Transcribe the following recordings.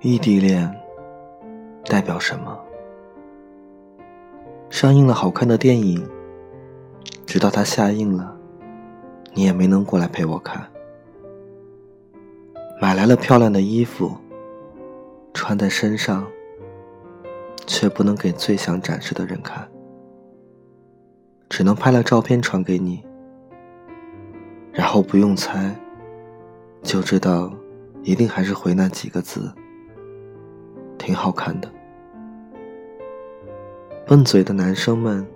异地恋代表什么？上映了好看的电影，直到它下映了，你也没能过来陪我看。买来了漂亮的衣服，穿在身上，却不能给最想展示的人看，只能拍了照片传给你，然后不用猜，就知道一定还是回那几个字。挺好看的。笨嘴的男生们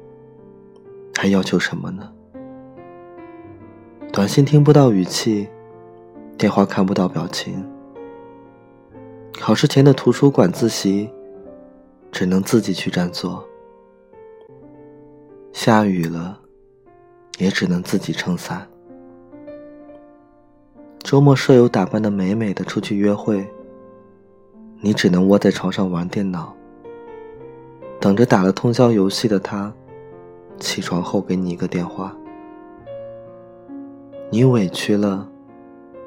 还要求什么呢？短信听不到语气，电话看不到表情。考试前的图书馆自习，只能自己去占座。下雨了，也只能自己撑伞。周末舍友打扮的美美的出去约会。你只能窝在床上玩电脑，等着打了通宵游戏的他起床后给你一个电话。你委屈了，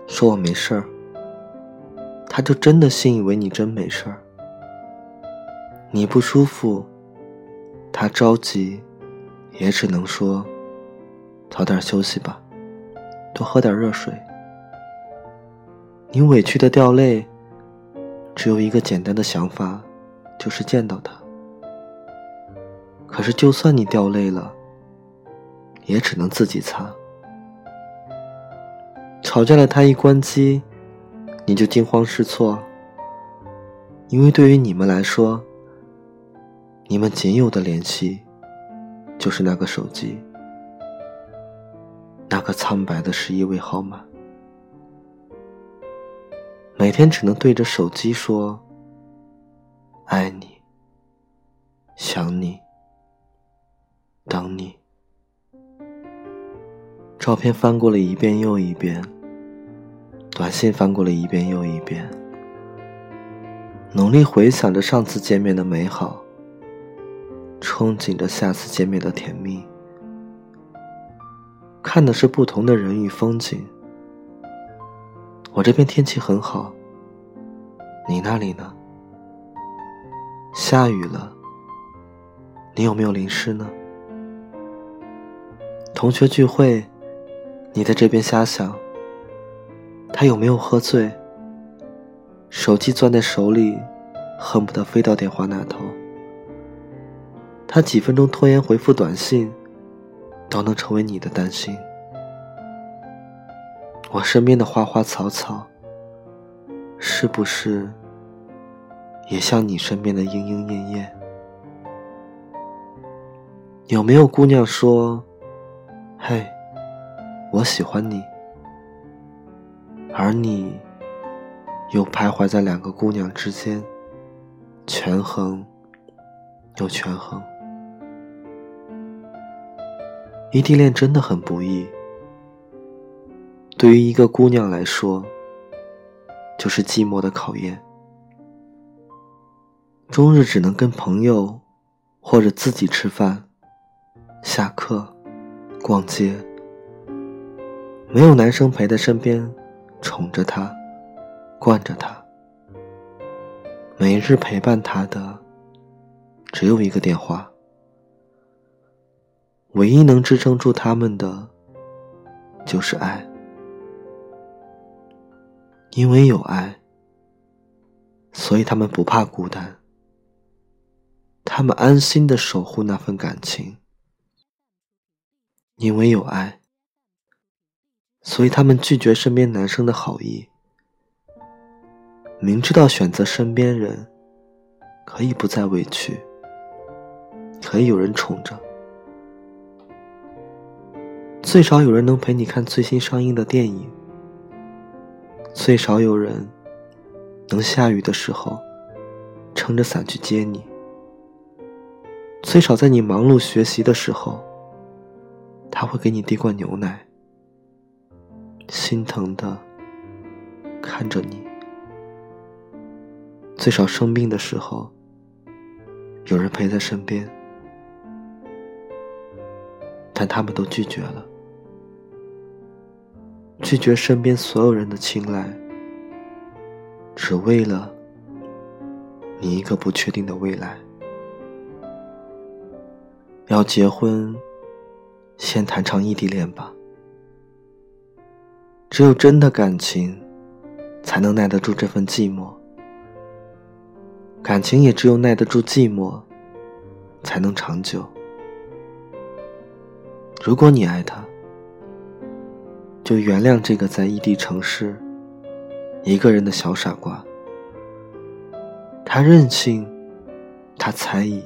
说我没事儿，他就真的信以为你真没事儿。你不舒服，他着急，也只能说早点休息吧，多喝点热水。你委屈的掉泪。只有一个简单的想法，就是见到他。可是，就算你掉泪了，也只能自己擦。吵架了，他一关机，你就惊慌失措，因为对于你们来说，你们仅有的联系，就是那个手机，那个苍白的十一位号码。每天只能对着手机说“爱你”“想你”“等你”。照片翻过了一遍又一遍，短信翻过了一遍又一遍，努力回想着上次见面的美好，憧憬着下次见面的甜蜜。看的是不同的人与风景。我这边天气很好，你那里呢？下雨了，你有没有淋湿呢？同学聚会，你在这边瞎想，他有没有喝醉？手机攥在手里，恨不得飞到电话那头。他几分钟拖延回复短信，都能成为你的担心。我身边的花花草草，是不是也像你身边的莺莺燕燕？有没有姑娘说：“嘿，我喜欢你。”而你又徘徊在两个姑娘之间，权衡又权衡。异地恋真的很不易。对于一个姑娘来说，就是寂寞的考验。终日只能跟朋友或者自己吃饭、下课、逛街，没有男生陪在身边，宠着她、惯着她。每日陪伴她的只有一个电话，唯一能支撑住他们的就是爱。因为有爱，所以他们不怕孤单。他们安心的守护那份感情。因为有爱，所以他们拒绝身边男生的好意。明知道选择身边人，可以不再委屈，可以有人宠着，最少有人能陪你看最新上映的电影。最少有人能下雨的时候撑着伞去接你，最少在你忙碌学习的时候，他会给你递罐牛奶，心疼的看着你。最少生病的时候，有人陪在身边，但他们都拒绝了。拒绝身边所有人的青睐，只为了你一个不确定的未来。要结婚，先谈场异地恋吧。只有真的感情，才能耐得住这份寂寞。感情也只有耐得住寂寞，才能长久。如果你爱他，就原谅这个在异地城市一个人的小傻瓜。他任性，他猜疑，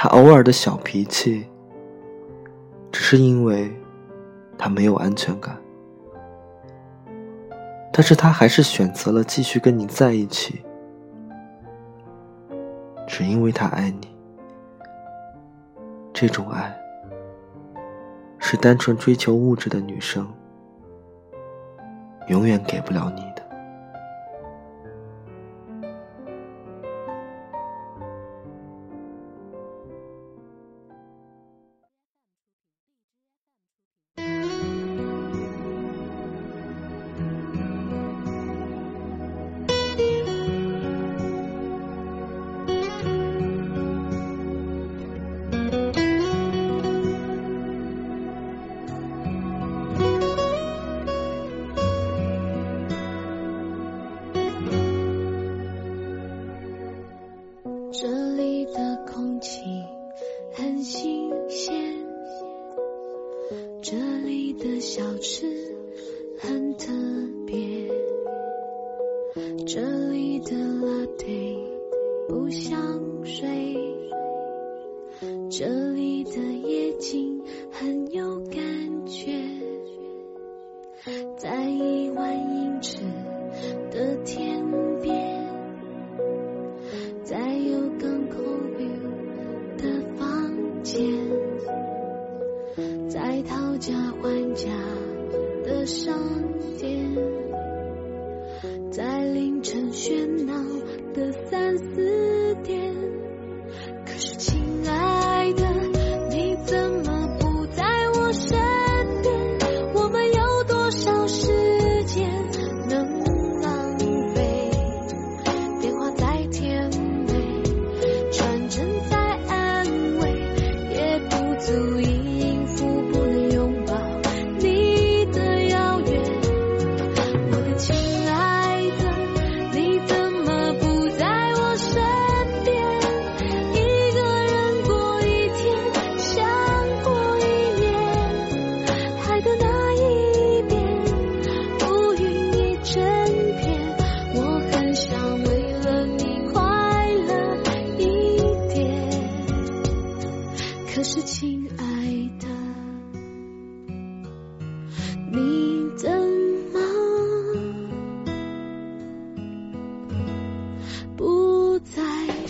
他偶尔的小脾气，只是因为他没有安全感。但是他还是选择了继续跟你在一起，只因为他爱你。这种爱，是单纯追求物质的女生永远给不了你。在凌晨喧闹的三四点。可是，亲爱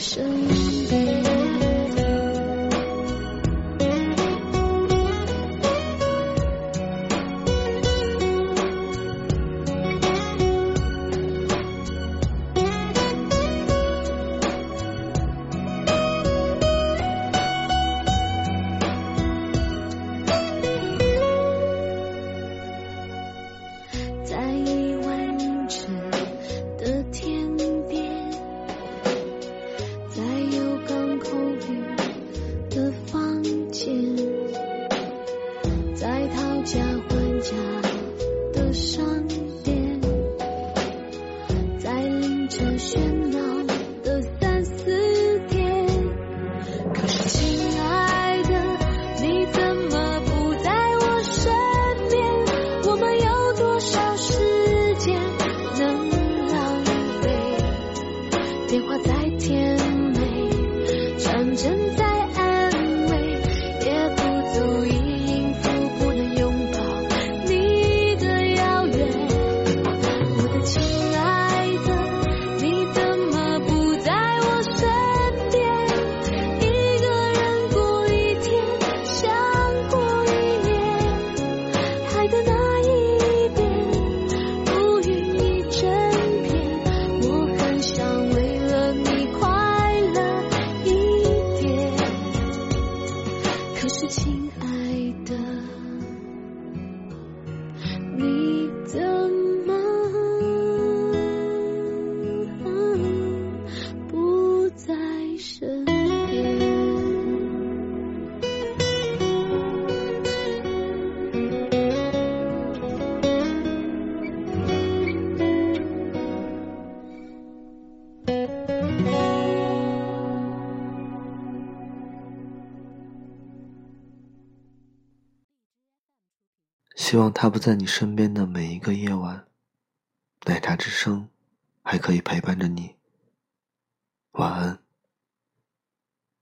是你的。讨价还价的商店在凌晨喧闹的三四点可是亲爱的你怎么不在我身边？我们有多少时间能浪费电话在希望他不在你身边的每一个夜晚，奶茶之声还可以陪伴着你。晚安。